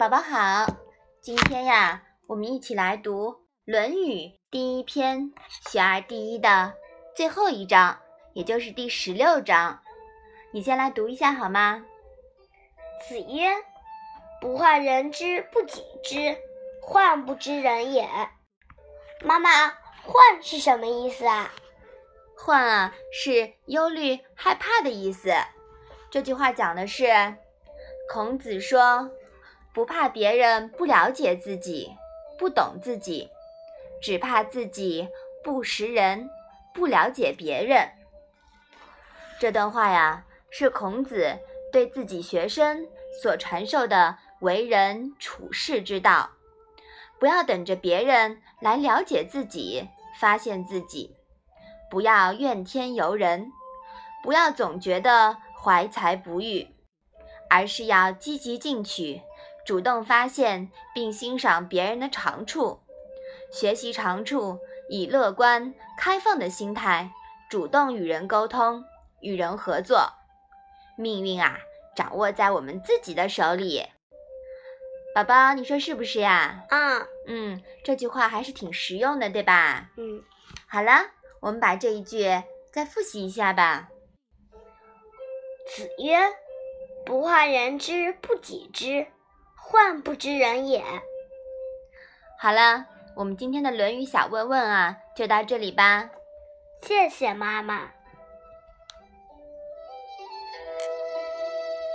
宝宝好，今天呀，我们一起来读《论语》第一篇“学而第一”的最后一章，也就是第十六章。你先来读一下好吗？子曰：“不患人之不己知，患不知人也。”妈妈，“患”是什么意思啊？“患”啊，是忧虑、害怕的意思。这句话讲的是，孔子说。不怕别人不了解自己，不懂自己，只怕自己不识人，不了解别人。这段话呀，是孔子对自己学生所传授的为人处世之道。不要等着别人来了解自己、发现自己，不要怨天尤人，不要总觉得怀才不遇，而是要积极进取。主动发现并欣赏别人的长处，学习长处，以乐观开放的心态主动与人沟通、与人合作。命运啊，掌握在我们自己的手里。宝宝，你说是不是呀？嗯嗯，这句话还是挺实用的，对吧？嗯。好了，我们把这一句再复习一下吧。子曰：“不患人之不己知。”患不知人也。好了，我们今天的《论语》小问问啊，就到这里吧。谢谢妈妈。